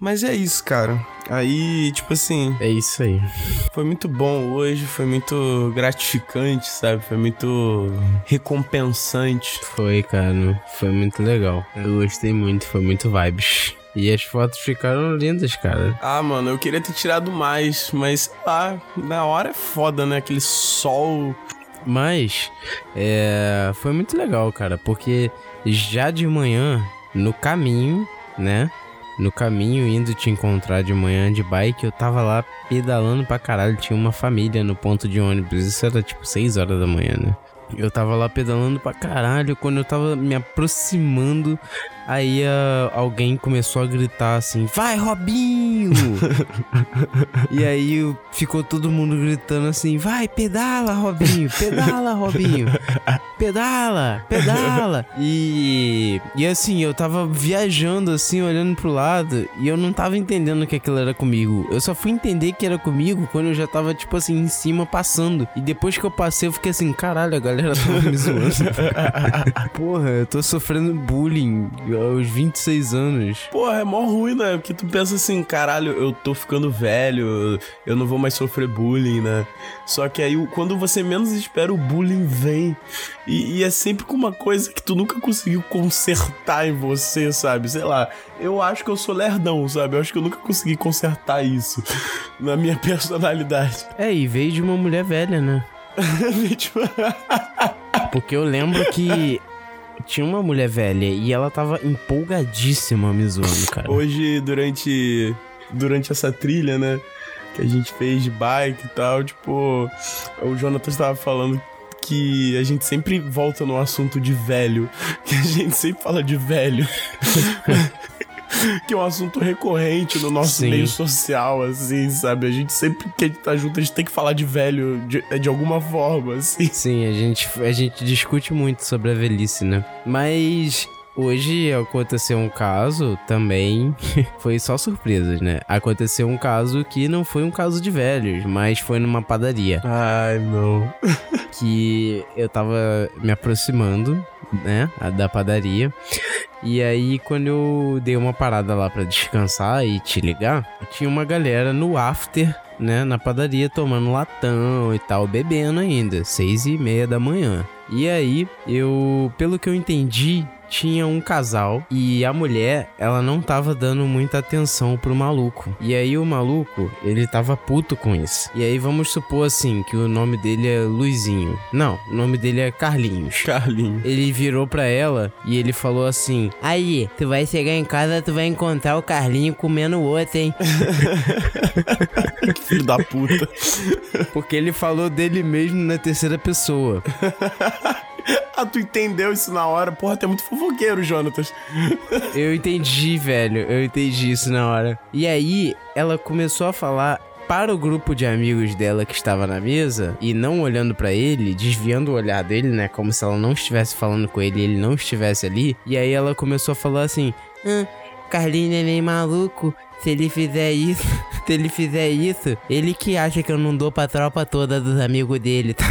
Mas é isso, cara. Aí, tipo assim. É isso aí. Foi muito bom hoje, foi muito gratificante, sabe? Foi muito recompensante. Foi, cara. Foi muito legal. Eu gostei muito, foi muito vibes. E as fotos ficaram lindas, cara. Ah, mano, eu queria ter tirado mais, mas ah, na hora é foda, né? Aquele sol. Mas é, foi muito legal, cara, porque já de manhã, no caminho, né? No caminho, indo te encontrar de manhã de bike, eu tava lá pedalando pra caralho. Tinha uma família no ponto de ônibus. Isso era tipo 6 horas da manhã, né? Eu tava lá pedalando pra caralho. Quando eu tava me aproximando, aí uh, alguém começou a gritar assim: Vai, Robinho! e aí ficou todo mundo gritando assim: Vai, pedala, Robinho! Pedala, Robinho! Pedala! Pedala! E, e assim, eu tava viajando assim, olhando pro lado, e eu não tava entendendo que aquilo era comigo. Eu só fui entender que era comigo quando eu já tava, tipo assim, em cima passando. E depois que eu passei, eu fiquei assim: Caralho, a galera tava me zoando. Porra, eu tô sofrendo bullying aos 26 anos. Porra, é mó ruim, né? Porque tu pensa assim, caralho, eu tô ficando velho, eu não vou mais sofrer bullying, né? Só que aí, quando você menos espera, o bullying vem. E, e é sempre com uma coisa que tu nunca conseguiu consertar em você, sabe? Sei lá, eu acho que eu sou lerdão, sabe? Eu acho que eu nunca consegui consertar isso na minha personalidade. É, e veio de uma mulher velha, né? Porque eu lembro que tinha uma mulher velha e ela tava empolgadíssima me zoando, cara. Hoje, durante, durante essa trilha, né? Que a gente fez de bike e tal, tipo, o Jonathan estava falando que a gente sempre volta no assunto de velho. Que a gente sempre fala de velho. que é um assunto recorrente no nosso Sim. meio social, assim, sabe? A gente sempre que a gente tá junto, a gente tem que falar de velho de, de alguma forma, assim. Sim, a gente, a gente discute muito sobre a velhice, né? Mas Hoje aconteceu um caso também, foi só surpresas, né? Aconteceu um caso que não foi um caso de velhos, mas foi numa padaria. Ai, não. que eu tava me aproximando, né, da padaria. E aí, quando eu dei uma parada lá para descansar e te ligar, tinha uma galera no after, né, na padaria tomando latão e tal, bebendo ainda, seis e meia da manhã. E aí, eu, pelo que eu entendi, tinha um casal e a mulher, ela não tava dando muita atenção pro maluco. E aí o maluco, ele tava puto com isso. E aí vamos supor assim que o nome dele é Luizinho. Não, o nome dele é Carlinhos. Carlinhos. Ele virou pra ela e ele falou assim: "Aí, tu vai chegar em casa, tu vai encontrar o Carlinho comendo o outro, hein?" Filho da puta. Porque ele falou dele mesmo na terceira pessoa. ah, tu entendeu isso na hora? Porra, tem muito fofoqueiro, Jonatas. eu entendi, velho. Eu entendi isso na hora. E aí, ela começou a falar para o grupo de amigos dela que estava na mesa e não olhando para ele, desviando o olhar dele, né, como se ela não estivesse falando com ele e ele não estivesse ali. E aí ela começou a falar assim: ah, Carlinho é meio maluco. Se ele fizer isso, se ele fizer isso, ele que acha que eu não dou pra tropa toda dos amigos dele, tá?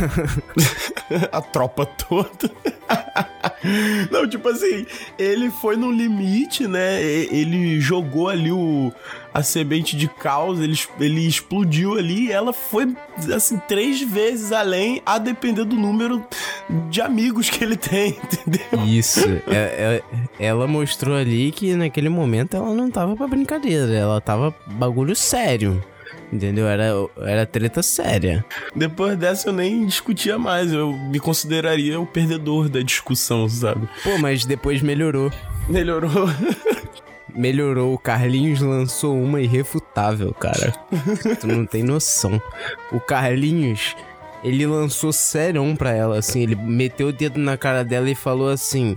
A tropa toda. Não, tipo assim, ele foi no limite, né? Ele jogou ali o, a semente de caos, ele, ele explodiu ali ela foi, assim, três vezes além, a depender do número de amigos que ele tem, entendeu? Isso. É, é, ela mostrou ali que naquele momento ela não tava pra brincadeira, ela tava bagulho sério. Entendeu? Era, era treta séria. Depois dessa eu nem discutia mais. Eu me consideraria o perdedor da discussão, sabe? Pô, mas depois melhorou. Melhorou. melhorou. O Carlinhos lançou uma irrefutável, cara. tu não tem noção. O Carlinhos, ele lançou serão pra ela, assim. Ele meteu o dedo na cara dela e falou assim: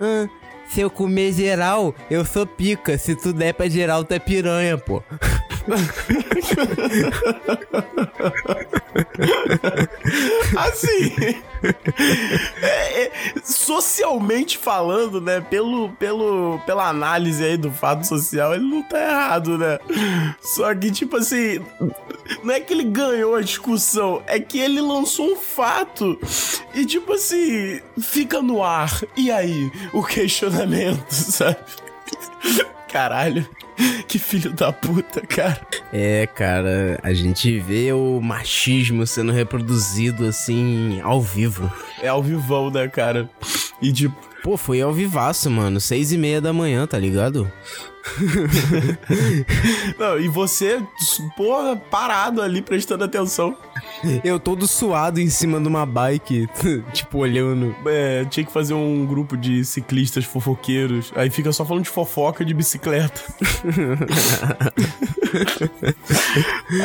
ah, Se eu comer geral, eu sou pica. Se tu der pra geral, tu é piranha, pô. assim, é, é, socialmente falando, né? Pelo, pelo, pela análise aí do fato social, ele não tá errado, né? Só que, tipo assim, não é que ele ganhou a discussão, é que ele lançou um fato e, tipo assim, fica no ar. E aí, o questionamento, sabe? Caralho. que filho da puta, cara. É, cara, a gente vê o machismo sendo reproduzido assim ao vivo. É ao vivão, né, cara? E tipo. Pô, foi ao vivaço, mano. Seis e meia da manhã, tá ligado? Não, e você, porra, parado ali prestando atenção. Eu todo suado em cima de uma bike, tipo, olhando. É, tinha que fazer um grupo de ciclistas fofoqueiros. Aí fica só falando de fofoca de bicicleta.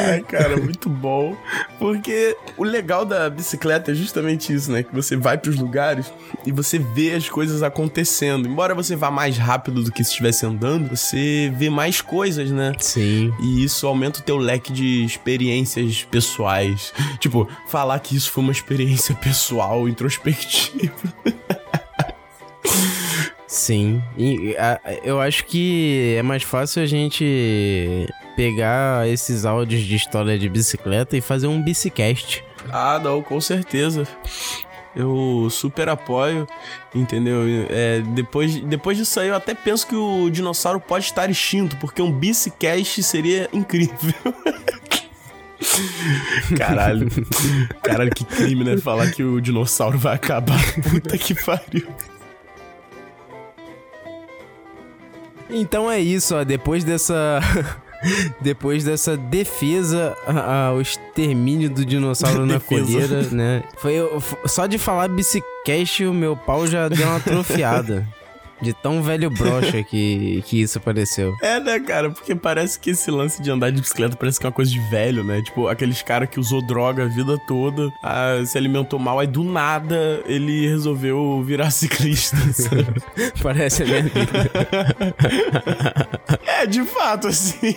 Ai, cara, muito bom. Porque o legal da bicicleta é justamente isso, né? Que você vai pros lugares e você vê as coisas acontecendo. Embora você vá mais rápido do que se estivesse andando, você vê mais coisas, né? Sim. E isso aumenta o teu leque de experiências pessoais. Tipo, falar que isso foi uma experiência pessoal, introspectiva. Sim, e a, eu acho que é mais fácil a gente pegar esses áudios de história de bicicleta e fazer um bicicast. Ah, não, com certeza. Eu super apoio, entendeu? É, depois, depois disso aí, eu até penso que o dinossauro pode estar extinto, porque um bicicast seria incrível. Caralho. Caralho, que crime, né? Falar que o dinossauro vai acabar. Puta que pariu. Então é isso, ó. Depois dessa. Depois dessa defesa ao extermínio do dinossauro na colheira, né? Foi só de falar bicicast o meu pau já deu uma atrofiada. De tão velho brocha que, que isso pareceu. É, né, cara? Porque parece que esse lance de andar de bicicleta parece que é uma coisa de velho, né? Tipo, aqueles caras que usou droga a vida toda, ah, se alimentou mal, aí do nada ele resolveu virar ciclista. parece a minha vida. é, de fato, assim.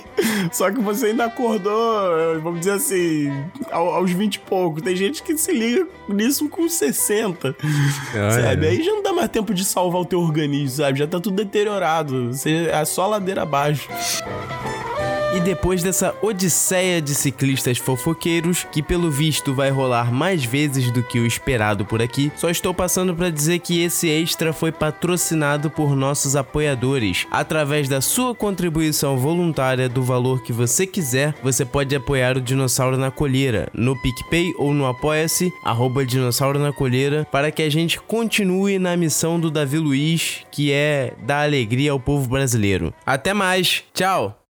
Só que você ainda acordou, vamos dizer assim, aos 20 e pouco. Tem gente que se liga nisso com 60. Ah, sabe? É. Aí já não dá mais tempo de salvar o teu organismo sabe? Já tá tudo deteriorado. Você é só ladeira abaixo. E depois dessa odisseia de ciclistas fofoqueiros, que pelo visto vai rolar mais vezes do que o esperado por aqui, só estou passando para dizer que esse extra foi patrocinado por nossos apoiadores. Através da sua contribuição voluntária do valor que você quiser, você pode apoiar o Dinossauro na Colheira no PicPay ou no Apoia-se, arroba Dinossauro na Colheira, para que a gente continue na missão do Davi Luiz, que é dar alegria ao povo brasileiro. Até mais, tchau!